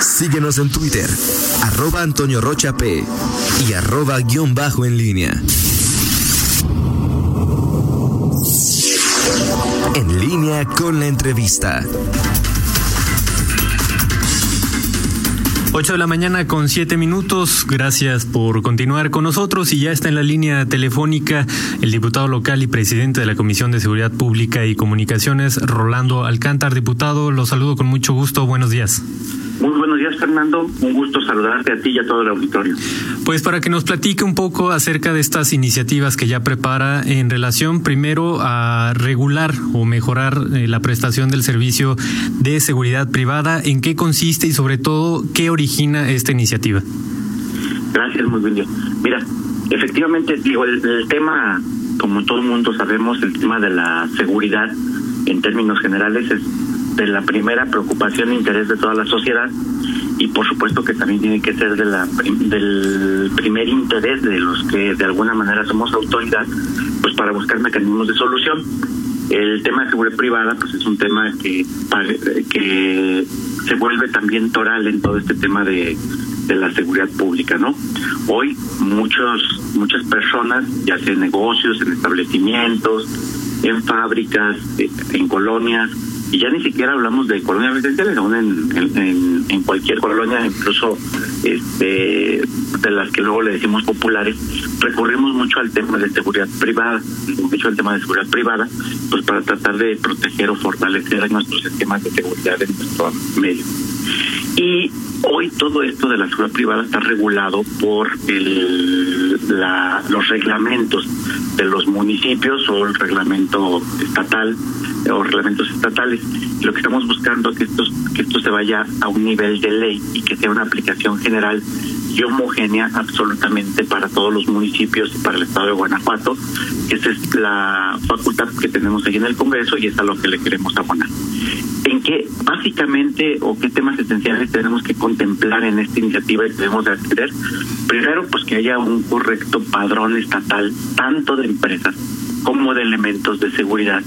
Síguenos en Twitter, arroba Antonio Rocha P y arroba guion bajo en línea. En línea con la entrevista. 8 de la mañana con 7 minutos. Gracias por continuar con nosotros. Y ya está en la línea telefónica el diputado local y presidente de la Comisión de Seguridad Pública y Comunicaciones, Rolando Alcántar. Diputado, lo saludo con mucho gusto. Buenos días. Muy buenos días, Fernando. Un gusto saludarte a ti y a todo el auditorio. Pues para que nos platique un poco acerca de estas iniciativas que ya prepara en relación primero a regular o mejorar eh, la prestación del servicio de seguridad privada, en qué consiste y sobre todo qué origina esta iniciativa. Gracias, muy bien. Mira, efectivamente, digo, el, el tema, como todo el mundo sabemos, el tema de la seguridad en términos generales es de la primera preocupación e interés de toda la sociedad y por supuesto que también tiene que ser de la del primer interés de los que de alguna manera somos autoridad pues para buscar mecanismos de solución el tema de seguridad privada pues es un tema que que se vuelve también toral en todo este tema de de la seguridad pública, ¿no? Hoy muchos muchas personas, ya sea en negocios, en establecimientos, en fábricas, en colonias, y ya ni siquiera hablamos de colonias residenciales, aún en, en, cualquier colonia, incluso este, de las que luego le decimos populares, recurrimos mucho al tema de seguridad privada, mucho al tema de seguridad privada, pues para tratar de proteger o fortalecer nuestros esquemas de seguridad en nuestro medio. Y hoy todo esto de la seguridad privada está regulado por el, la, los reglamentos de los municipios o el reglamento estatal o reglamentos estatales. Lo que estamos buscando es que esto, que esto se vaya a un nivel de ley y que sea una aplicación general y homogénea absolutamente para todos los municipios y para el estado de Guanajuato. Esa es la facultad que tenemos ahí en el Congreso y es a lo que le queremos abonar. ¿En qué básicamente o qué temas esenciales tenemos que contemplar en esta iniciativa y debemos de acceder? Primero, pues que haya un correcto padrón estatal, tanto de empresas como de elementos de seguridad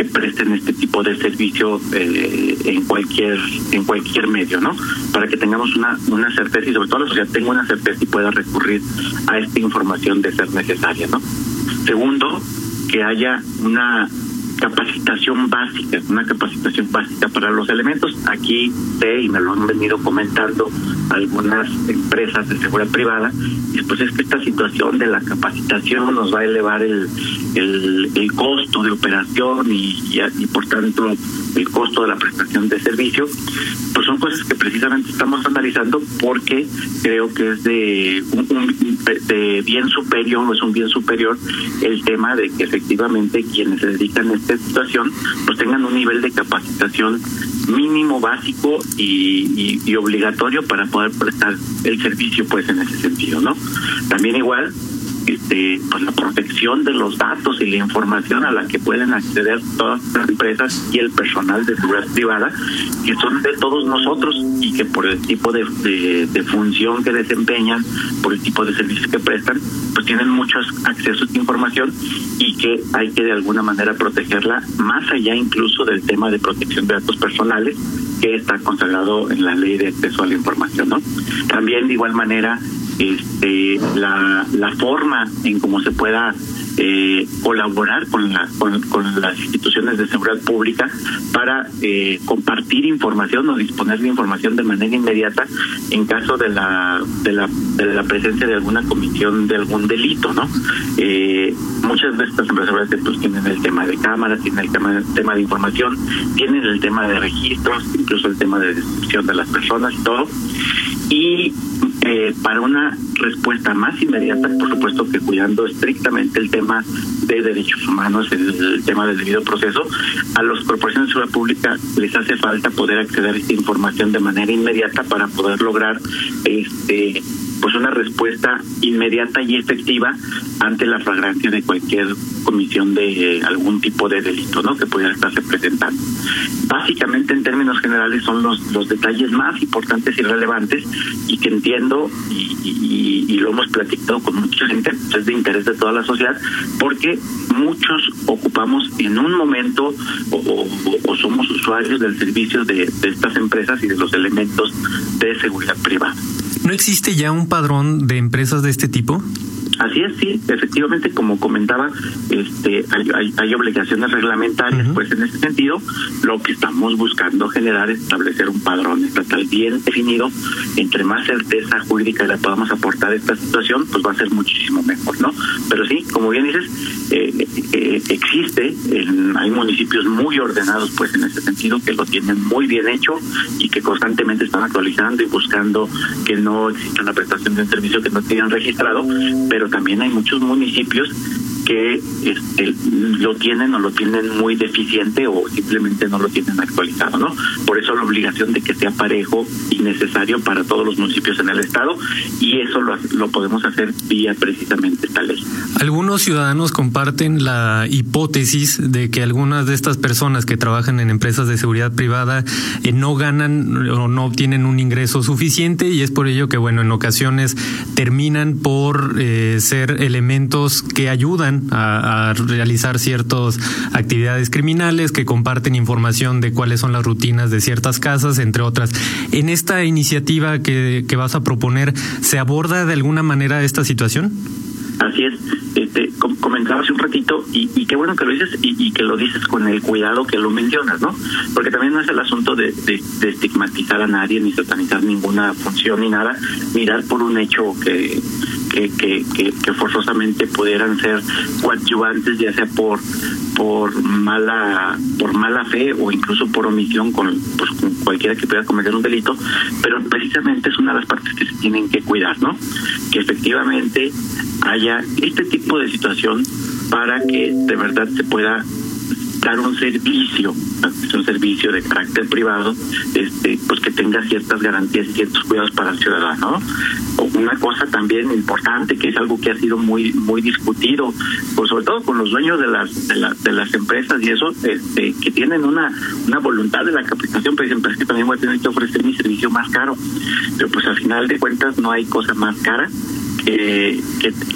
que presten este tipo de servicio eh, en cualquier en cualquier medio, ¿no? Para que tengamos una una certeza y sobre todo la sociedad tenga una certeza y pueda recurrir a esta información de ser necesaria, ¿no? Segundo, que haya una capacitación básica, una capacitación básica para los elementos. Aquí sé y me lo han venido comentando algunas empresas de seguridad privada, y pues es que esta situación de la capacitación nos va a elevar el, el, costo de operación y, y, por tanto el costo de la prestación de servicio, pues son cosas que precisamente estamos analizando porque creo que es de un, un de bien superior, es un bien superior el tema de que efectivamente quienes se dedican a esta situación pues tengan un nivel de capacitación mínimo básico y, y, y obligatorio para poder prestar el servicio pues en ese sentido no también igual este, pues la protección de los datos y la información a la que pueden acceder todas las empresas y el personal de seguridad privada, que son de todos nosotros y que por el tipo de, de, de función que desempeñan, por el tipo de servicios que prestan, pues tienen muchos accesos a información y que hay que de alguna manera protegerla más allá incluso del tema de protección de datos personales que está consagrado en la ley de acceso a la información, ¿no? También de igual manera este, la, forma en cómo se pueda eh, colaborar con, la, con, las instituciones de seguridad pública para eh, compartir información o disponer de información de manera inmediata en caso de la, de la, de la presencia de alguna comisión de algún delito, ¿no? Eh, muchas de estas empresas pues, tienen el tema de cámaras, tienen el tema, tema de información, tienen el tema de registros, incluso el tema de descripción de las personas y todo. Y eh, para una respuesta más inmediata, por supuesto que cuidando estrictamente el tema de derechos humanos, el, tema del debido proceso, a las corporaciones de seguridad pública les hace falta poder acceder a esta información de manera inmediata para poder lograr este pues una respuesta inmediata y efectiva ante la flagrancia de cualquier comisión de eh, algún tipo de delito, ¿no? Que pudiera estarse presentando. Básicamente, en términos generales, son los, los detalles más importantes y relevantes y que entiendo y, lo hemos platicado con mucha gente, es de interés de toda la sociedad, porque muchos ocupamos en un momento o, somos usuarios del servicio de estas empresas y de los elementos de seguridad privada. ¿No existe ya un padrón de empresas de este tipo? Así es, sí, efectivamente, como comentaba, este, hay, hay, obligaciones reglamentarias, pues en ese sentido, lo que estamos buscando generar es establecer un padrón estatal bien definido, entre más certeza jurídica le podamos aportar a esta situación, pues va a ser muchísimo mejor, ¿no? Pero sí, como bien dices, eh, eh, existe, hay municipios muy ordenados, pues en ese sentido, que lo tienen muy bien hecho y que constantemente están actualizando y buscando que no exista una prestación de un servicio que no tienen registrado, pero también hay muchos municipios que este, lo tienen o lo tienen muy deficiente o simplemente no lo tienen actualizado, ¿no? Por eso la obligación de que sea parejo y necesario para todos los municipios en el estado y eso lo, lo podemos hacer vía precisamente esta ley. Algunos ciudadanos comparten la hipótesis de que algunas de estas personas que trabajan en empresas de seguridad privada eh, no ganan o no obtienen un ingreso suficiente y es por ello que, bueno, en ocasiones terminan por eh, ser elementos que ayudan a, realizar ciertas actividades criminales, que comparten información de cuáles son las rutinas de ciertas casas, entre otras. En esta iniciativa que, que vas a proponer, ¿se aborda de alguna manera esta situación? Así es, este, comentaba hace un ratito, y, qué bueno que lo dices y, que lo dices con el cuidado que lo mencionas, ¿no? Porque también no es el asunto de, de, estigmatizar a nadie, ni satanizar ninguna función, ni nada, mirar por un hecho que, que, que, que, forzosamente pudieran ser coadyuvantes, ya sea por por mala por mala fe o incluso por omisión con, pues, con cualquiera que pueda cometer un delito, pero precisamente es una de las partes que se tienen que cuidar, ¿no? Que efectivamente haya este tipo de situación para que de verdad se pueda dar un servicio, un servicio de carácter privado, este, pues que tenga ciertas garantías y ciertos cuidados para el ciudadano. Una cosa también importante que es algo que ha sido muy muy discutido, pues sobre todo con los dueños de las de, las empresas y eso, este, que tienen una una voluntad de la capacitación, pero dicen, pero es que también voy a tener que ofrecer mi servicio más caro. Pero pues al final de cuentas no hay cosa más cara que,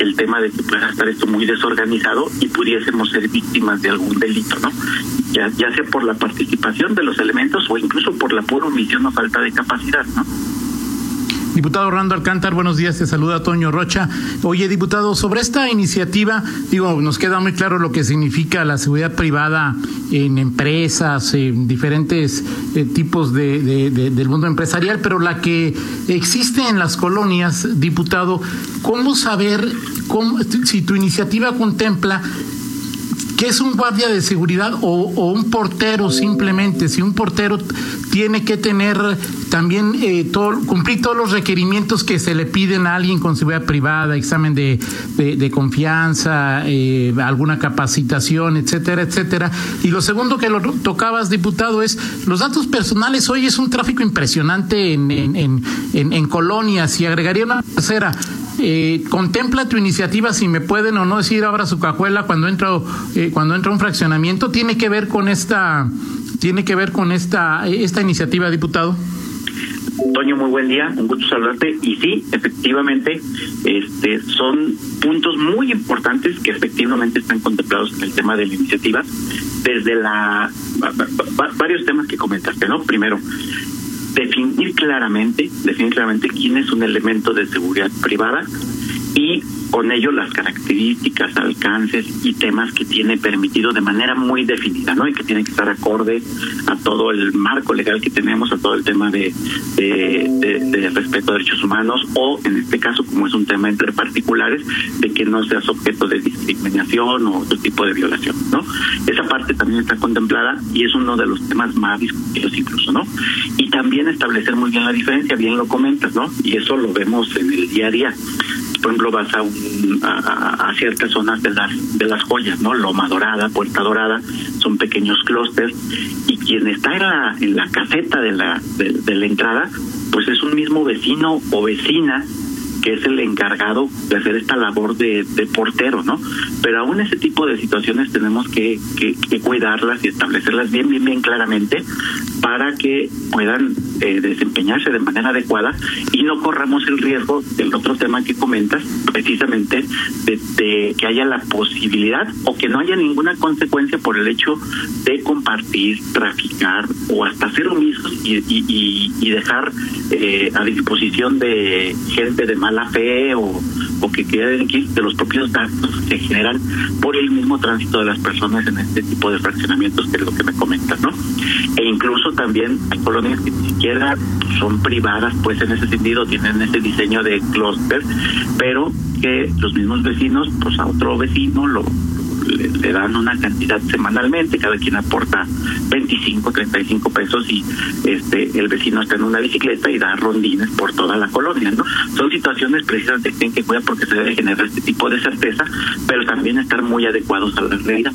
el tema de que pueda estar esto muy desorganizado y pudiésemos ser víctimas de algún delito, ¿no? Ya, ya sea por la participación de los elementos o incluso por la pura omisión o falta de capacidad, ¿no? Diputado Orlando Alcántar, buenos días, te saluda Toño Rocha. Oye, diputado, sobre esta iniciativa, digo, nos queda muy claro lo que significa la seguridad privada en empresas, en diferentes eh, tipos de, del mundo empresarial, pero la que existe en las colonias, diputado, ¿cómo saber si tu iniciativa contempla que es un guardia de seguridad o, un portero simplemente. Si un portero tiene que tener también eh, cumplir todos los requerimientos que se le piden a alguien con seguridad privada, examen de, de, confianza, eh, alguna capacitación, etcétera, etcétera. Y lo segundo que lo tocabas, diputado, es los datos personales. Hoy es un tráfico impresionante en, en, en, en colonias y agregaría una tercera eh, contempla tu iniciativa si me pueden o no decir abra su cajuela cuando entra eh, cuando entra un fraccionamiento tiene que ver con esta tiene que ver con esta esta iniciativa diputado Toño, muy buen día, un gusto saludarte. Y sí, efectivamente, este, son puntos muy importantes que efectivamente están contemplados en el tema de la iniciativa. Desde la varios temas que comentaste, ¿no? Primero, definir claramente, definir claramente quién es un elemento de seguridad privada y con ello las características, alcances y temas que tiene permitido de manera muy definida, ¿no? Y que tiene que estar acorde a todo el marco legal que tenemos, a todo el tema de, respeto a derechos humanos o, en este caso, como es un tema entre particulares, de que no seas objeto de discriminación o otro tipo de violación, ¿no? Esa parte también está contemplada y es uno de los temas más discutidos incluso, ¿no? Y también establecer muy bien la diferencia, bien lo comentas, ¿no? Y eso lo vemos en el día a día por ejemplo, vas a, a, ciertas zonas de las, de las joyas, ¿no? Loma Dorada, Puerta Dorada, son pequeños clústeres, y quien está en la, en la caseta de la, de, la entrada, pues es un mismo vecino o vecina que es el encargado de hacer esta labor de, portero, ¿no? Pero aún ese tipo de situaciones tenemos que, que, cuidarlas y establecerlas bien, bien, bien claramente para que puedan eh, desempeñarse de manera adecuada y no corramos el riesgo del otro tema que comentas, precisamente de, que haya la posibilidad o que no haya ninguna consecuencia por el hecho de compartir, traficar o hasta ser omisos y, y, y dejar eh, a disposición de gente de mala fe o, o que queden de los propios datos que generan por el mismo tránsito de las personas en este tipo de fraccionamientos, que es lo que me comentas, ¿no? E incluso también hay colonias que ni siquiera son privadas, pues en ese sentido tienen ese diseño de clúster, pero que los mismos vecinos, pues a otro vecino lo le, dan una cantidad semanalmente, cada quien aporta 25, 35 pesos y este el vecino está en una bicicleta y da rondines por toda la colonia, ¿no? Son situaciones precisamente que tienen que cuidar porque se debe generar este tipo de certeza, pero también estar muy adecuados a la realidad.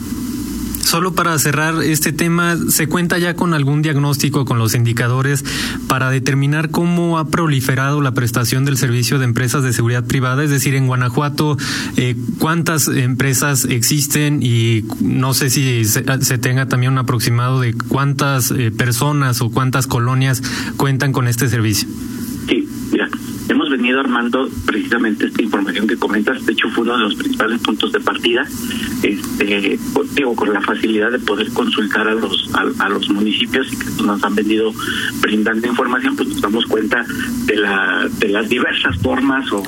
Solo para cerrar este tema, ¿se cuenta ya con algún diagnóstico con los indicadores para determinar cómo ha proliferado la prestación del servicio de empresas de seguridad privada? Es decir, en Guanajuato, eh, ¿cuántas empresas existen? Y no sé si se, tenga también un aproximado de cuántas eh, personas o cuántas colonias cuentan con este servicio. Sí, venido armando precisamente esta información que comentas. De hecho, fue uno de los principales puntos de partida este, digo, con la facilidad de poder consultar a los a, los municipios y que nos han venido brindando información, pues nos damos cuenta de la de las diversas formas o,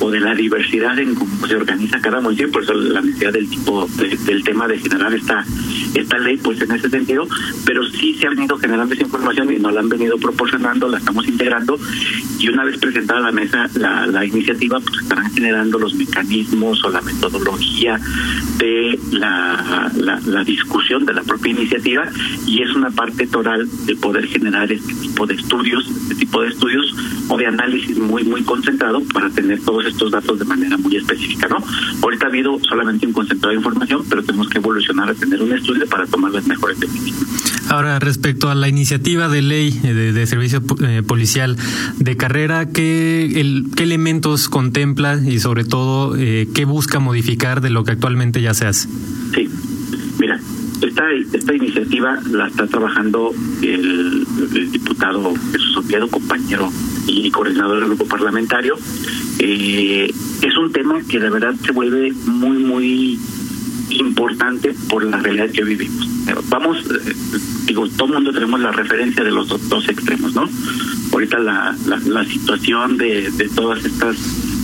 o, de la diversidad en cómo se organiza cada municipio, por eso la necesidad del tipo del tema de generar esta esta ley, pues en ese sentido, pero sí se ha venido generando esa información y nos la han venido proporcionando, la estamos integrando y una vez presentada a la mesa la, la iniciativa, pues estarán generando los mecanismos o la metodología de la, la, discusión de la propia iniciativa y es una parte toral de poder generar este tipo de estudios, este tipo de estudios o de análisis muy muy concentrado para tener todos estos datos de manera muy específica, ¿no? Ahorita ha habido solamente un concentrado de información, pero tenemos que evolucionar a tener un estudio para tomar las mejores decisiones. Ahora, respecto a la iniciativa de ley de, servicio eh, policial de carrera, ¿qué, el, ¿qué elementos contempla y sobre todo eh, qué busca modificar de lo que actualmente ya se hace? Sí, mira, esta, esta iniciativa la está trabajando el, diputado Jesús Oviedo, compañero y coordinador del grupo parlamentario. Eh, es un tema que de verdad se vuelve muy, muy importante por la realidad que vivimos. Vamos, eh, digo, todo el mundo tenemos la referencia de los dos, extremos, ¿no? Ahorita la, la, situación de, de todas estas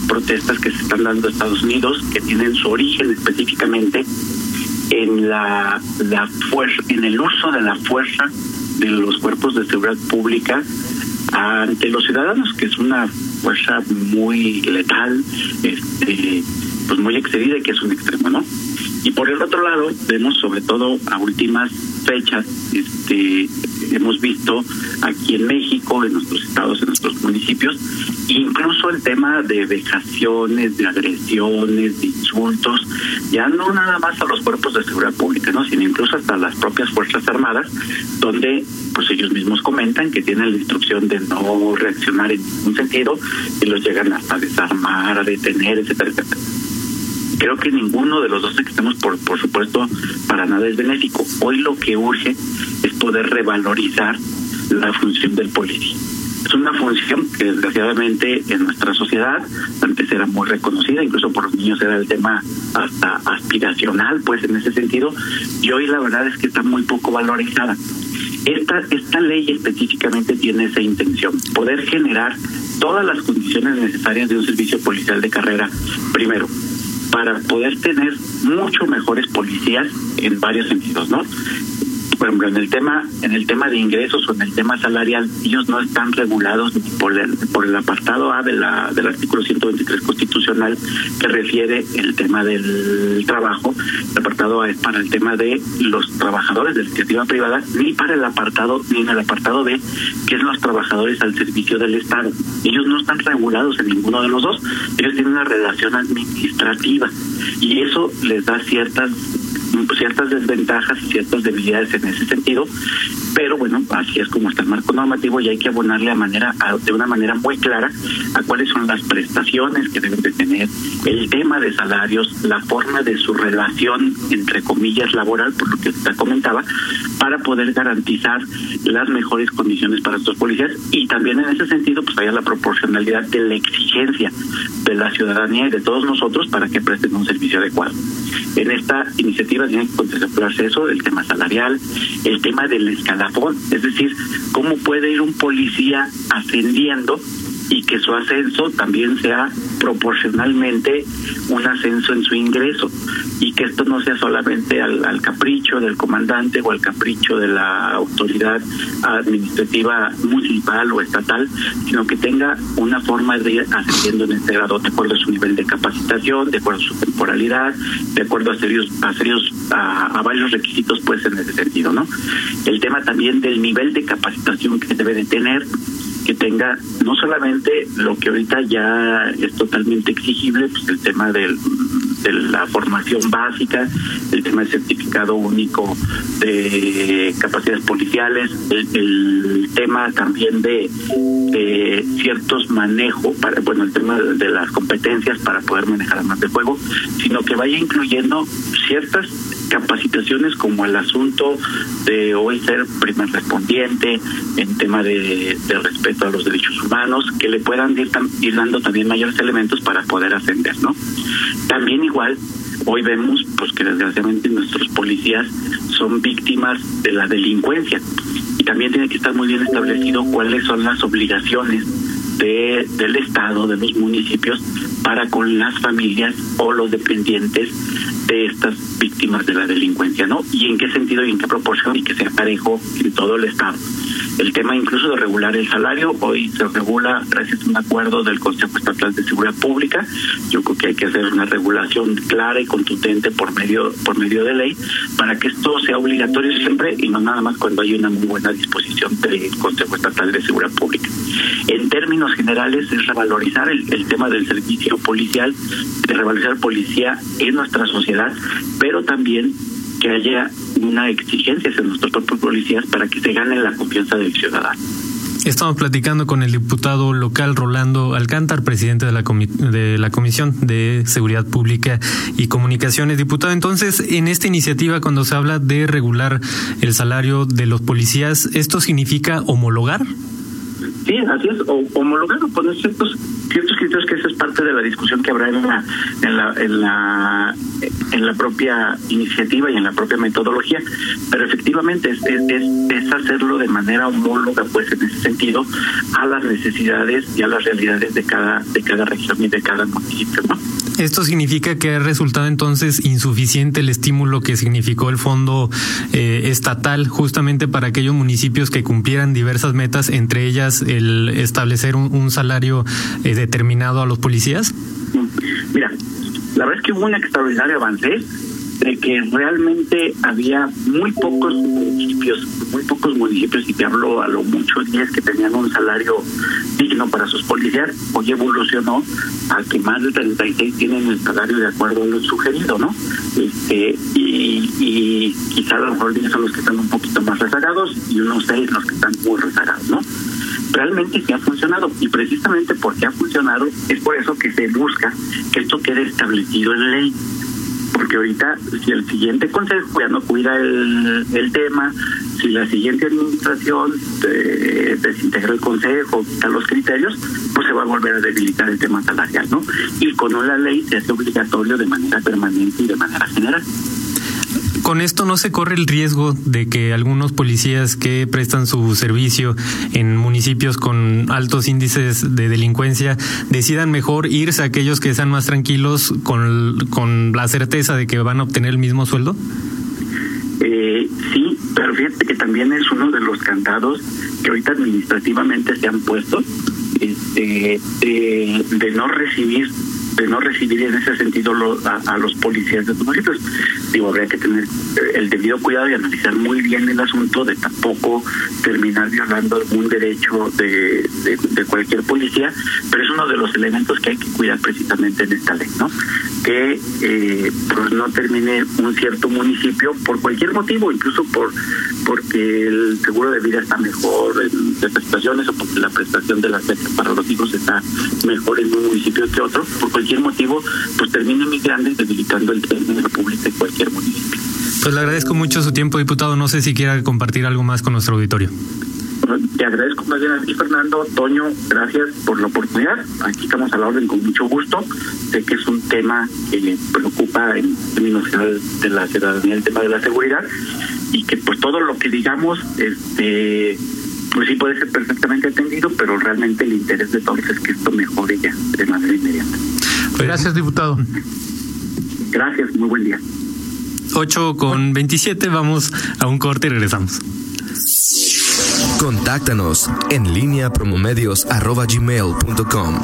protestas que se están dando en Estados Unidos, que tienen su origen específicamente en la, la fuerza, en el uso de la fuerza de los cuerpos de seguridad pública ante los ciudadanos, que es una fuerza muy letal, este, pues muy excedida que es un extremo, ¿no? Y por el otro lado, vemos sobre todo a últimas fechas, este, hemos visto aquí en México, en nuestros estados, en nuestros municipios, incluso el tema de vejaciones, de agresiones, de insultos, ya no nada más a los cuerpos de seguridad pública, ¿no? sino incluso hasta las propias Fuerzas Armadas, donde pues ellos mismos comentan que tienen la instrucción de no reaccionar en ningún sentido y los llegan hasta a desarmar, a detener, etcétera, etcétera creo que ninguno de los dos extremos, por, por supuesto, para nada es benéfico. Hoy lo que urge es poder revalorizar la función del policía. Es una función que desgraciadamente en nuestra sociedad antes era muy reconocida, incluso por los niños era el tema hasta aspiracional, pues en ese sentido, y hoy la verdad es que está muy poco valorizada. Esta, esta ley específicamente tiene esa intención, poder generar todas las condiciones necesarias de un servicio policial de carrera. Primero, para poder tener mucho mejores policías en varios sentidos, ¿no? Por ejemplo, en el tema en el tema de ingresos o en el tema salarial, ellos no están regulados por el, por el apartado A de la, del artículo 123 constitucional que refiere el tema del trabajo. El apartado A es para el tema de los trabajadores de la iniciativa privada, ni para el apartado ni en el apartado B, que es los trabajadores al servicio del Estado. Ellos no están regulados en ninguno de los dos. Ellos tienen una relación administrativa y eso les da ciertas ciertas desventajas y ciertas debilidades en ese sentido, pero bueno, así es como está el marco normativo y hay que abonarle a manera, de una manera muy clara a cuáles son las prestaciones que deben de tener, el tema de salarios, la forma de su relación, entre comillas, laboral, por lo que usted comentaba, para poder garantizar las mejores condiciones para estos policías y también en ese sentido pues haya la proporcionalidad de la exigencia de la ciudadanía y de todos nosotros para que presten un servicio adecuado. En esta iniciativa tiene que contemplarse eso, el tema salarial, el tema del escalafón, es decir, cómo puede ir un policía ascendiendo y que su ascenso también sea proporcionalmente un ascenso en su ingreso y que esto no sea solamente al, capricho del comandante o al capricho de la autoridad administrativa municipal o estatal, sino que tenga una forma de ir ascendiendo en este grado de acuerdo a su nivel de capacitación, de acuerdo a su temporalidad, de acuerdo a serios, a, serios, a, a varios requisitos pues en ese sentido, ¿no? El tema también del nivel de capacitación que debe de tener que tenga no solamente lo que ahorita ya es totalmente exigible, pues el tema del, de la formación básica, el tema del certificado único de capacidades policiales, el, tema también de, de, ciertos manejos, bueno, el tema de las competencias para poder manejar armas de fuego, sino que vaya incluyendo ciertas capacitaciones como el asunto de hoy ser primer respondiente en tema de, respeto a los derechos humanos, que le puedan ir, ir dando también mayores elementos para poder ascender, ¿no? También igual hoy vemos pues que desgraciadamente nuestros policías son víctimas de la delincuencia y también tiene que estar muy bien establecido cuáles son las obligaciones de, del Estado, de los municipios, para con las familias o los dependientes de estas víctimas de la delincuencia, ¿no? Y en qué sentido y en qué proporción y que sea parejo en todo el Estado. El tema incluso de regular el salario, hoy se regula gracias a un acuerdo del Consejo Estatal de Seguridad Pública. Yo creo que hay que hacer una regulación clara y contundente por medio por medio de ley para que esto sea obligatorio siempre y no nada más cuando hay una muy buena disposición del Consejo Estatal de Seguridad Pública. En términos generales es revalorizar el, el tema del servicio policial, de revalorizar policía en nuestra sociedad, pero también que haya una exigencia hacia nuestros propios policías para que se gane la confianza del ciudadano. Estamos platicando con el diputado local Rolando Alcántar, presidente de la, de la Comisión de Seguridad Pública y Comunicaciones. Diputado, entonces, en esta iniciativa, cuando se habla de regular el salario de los policías, ¿esto significa homologar? Sí, así es, o homologar o poner ciertos ciertos criterios que esa es parte de la discusión que habrá en la en la en la en la propia iniciativa y en la propia metodología pero efectivamente es, es, es hacerlo de manera homóloga pues en ese sentido a las necesidades y a las realidades de cada de cada región y de cada municipio ¿no? Esto significa que ha resultado entonces insuficiente el estímulo que significó el fondo eh, estatal justamente para aquellos municipios que cumplieran diversas metas, entre ellas el establecer un, salario eh, determinado a los policías? Mira, la verdad es que hubo un extraordinario avance de que realmente había muy pocos municipios, muy pocos municipios, y te hablo a lo mucho 10 que tenían un salario digno para sus policías, hoy evolucionó a que más de 36 tienen el salario de acuerdo a lo sugerido, ¿no? Este, y, y quizá a lo mejor 10 son los que están un poquito más rezagados y unos 6 los que están muy rezagados, ¿no? realmente sí ha funcionado y precisamente porque ha funcionado es por eso que se busca que esto quede establecido en ley porque ahorita si el siguiente consejo ya no cuida el, el tema, si la siguiente administración eh, desintegra el consejo, quita los criterios, pues se va a volver a debilitar el tema salarial, ¿no? Y con una ley se hace obligatorio de manera permanente y de manera general con esto no se corre el riesgo de que algunos policías que prestan su servicio en municipios con altos índices de delincuencia decidan mejor irse a aquellos que sean más tranquilos con, con la certeza de que van a obtener el mismo sueldo? Eh, sí, pero fíjate que también es uno de los cantados que ahorita administrativamente se han puesto este, de no recibir de no recibir en ese sentido a, los policías de los municipios. Digo, habría que tener el debido cuidado y analizar muy bien el asunto de tampoco terminar violando algún derecho de, de, cualquier policía, pero es uno de los elementos que hay que cuidar precisamente en esta ley, ¿no? Que eh, pues no termine un cierto municipio por cualquier motivo, incluso por porque el seguro de vida está mejor en ciertas situaciones o porque la prestación de la para los hijos está mejor en un municipio que otro, por cualquier motivo, pues termina migrando y debilitando el término público en cualquier municipio. Pues le agradezco mucho su tiempo, diputado. No sé si quiera compartir algo más con nuestro auditorio. Te agradezco más bien a ti, Fernando. Toño, gracias por la oportunidad. Aquí estamos a la orden con mucho gusto. Sé que es un tema que preocupa en términos de la ciudadanía, el tema de la seguridad, y que pues todo lo que digamos, este pues sí puede ser perfectamente atendido, pero realmente el interés de todos es que esto mejore ya de manera inmediata. Pues gracias, diputado. Gracias, muy buen día. 8 con 27, vamos a un corte y regresamos. Contáctanos en línea promomedios.com.